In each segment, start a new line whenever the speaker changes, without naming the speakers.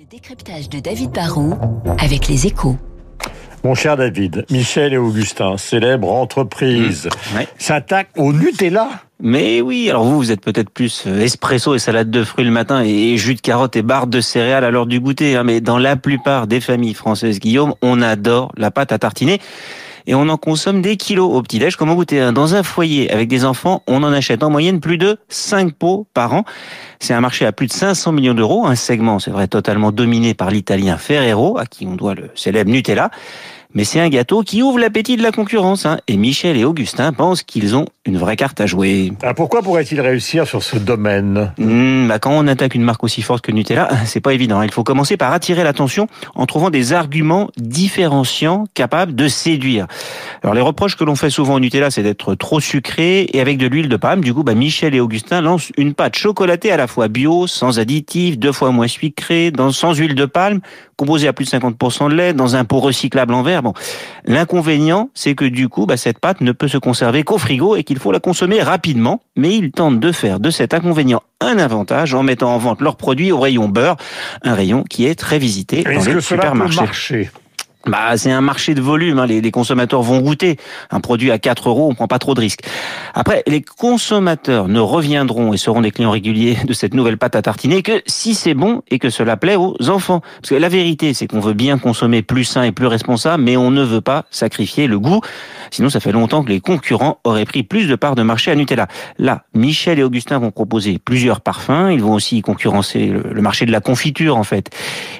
Le décryptage de David Barrault avec les échos.
Mon cher David, Michel et Augustin, célèbre entreprise,
Mmh. Ouais.
s'attaquent au Nutella.
Mais oui, alors vous, vous êtes peut-être plus euh, espresso et salade de fruits le matin et jus de carotte et barre de céréales à l'heure du goûter. hein. Mais dans la plupart des familles françaises, Guillaume, on adore la pâte à tartiner. Et on en consomme des kilos au petit-déj comme au goûter. hein. Dans un foyer avec des enfants, on en achète en moyenne plus de 5 pots par an. C'est un marché à plus de 500 millions d'euros, un segment, c'est vrai, totalement dominé par l'italien Ferrero, à qui on doit le célèbre Nutella. Mais c'est un gâteau qui ouvre l'appétit de la concurrence. hein. Et Michel et Augustin pensent qu'ils ont une vraie carte à jouer.
Ah, pourquoi pourrait-il réussir sur ce domaine
Hmm, bah quand on attaque une marque aussi forte que Nutella, c'est pas évident. Il faut commencer par attirer l'attention en trouvant des arguments différenciants capables de séduire. Alors les reproches que l'on fait souvent au Nutella, c'est d'être trop sucré et avec de l'huile de palme. Du coup, bah, Michel et Augustin lancent une pâte chocolatée à la fois bio, sans additifs, deux fois moins sucrée, dans, sans huile de palme, composée à plus de 50% de lait, dans un pot recyclable en verre. Bon, l'inconvénient, c'est que du coup, bah, cette pâte ne peut se conserver qu'au frigo et qu'il faut la consommer rapidement. Mais ils tentent de faire de cet inconvénient un avantage en mettant en vente leurs produits au rayon beurre, un rayon qui est très visité dans les supermarchés. Bah, c'est un marché de volume. hein. Les, consommateurs vont goûter un produit à 4 euros. On prend pas trop de risques. Après, les consommateurs ne reviendront et seront des clients réguliers de cette nouvelle pâte à tartiner que si c'est bon et que cela plaît aux enfants. Parce que la vérité, c'est qu'on veut bien consommer plus sain et plus responsable, mais on ne veut pas sacrifier le goût. Sinon, ça fait longtemps que les concurrents auraient pris plus de parts de marché à Nutella. Là, Michel et Augustin vont proposer plusieurs parfums. Ils vont aussi concurrencer le marché de la confiture, en fait.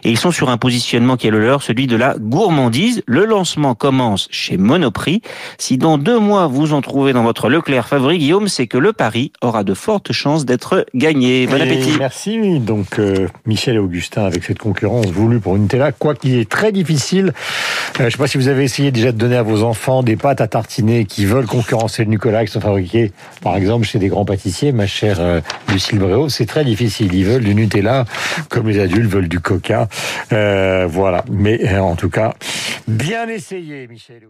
Et ils sont sur un positionnement qui est le leur, celui de la gourmandise. Le lancement commence chez Monoprix. Si dans deux mois, vous en trouvez dans votre Leclerc favori, Guillaume, c'est que le pari aura de fortes chances d'être gagné. Bon
Et
appétit.
Merci. Donc, euh, Michel et Augustin, avec cette concurrence voulue pour Nutella, quoi qu'il est très difficile. Euh, je ne sais pas si vous avez essayé déjà de donner à vos enfants des pâtes à tartiner qui veulent concurrencer le Nicolas, qui sont fabriquées, par exemple, chez des grands pâtissiers, ma chère euh, Lucille Bréau. C'est très difficile. Ils veulent du Nutella, comme les adultes veulent du Coca. Euh, voilà. Mais euh, en tout cas, bien essayé, Michel.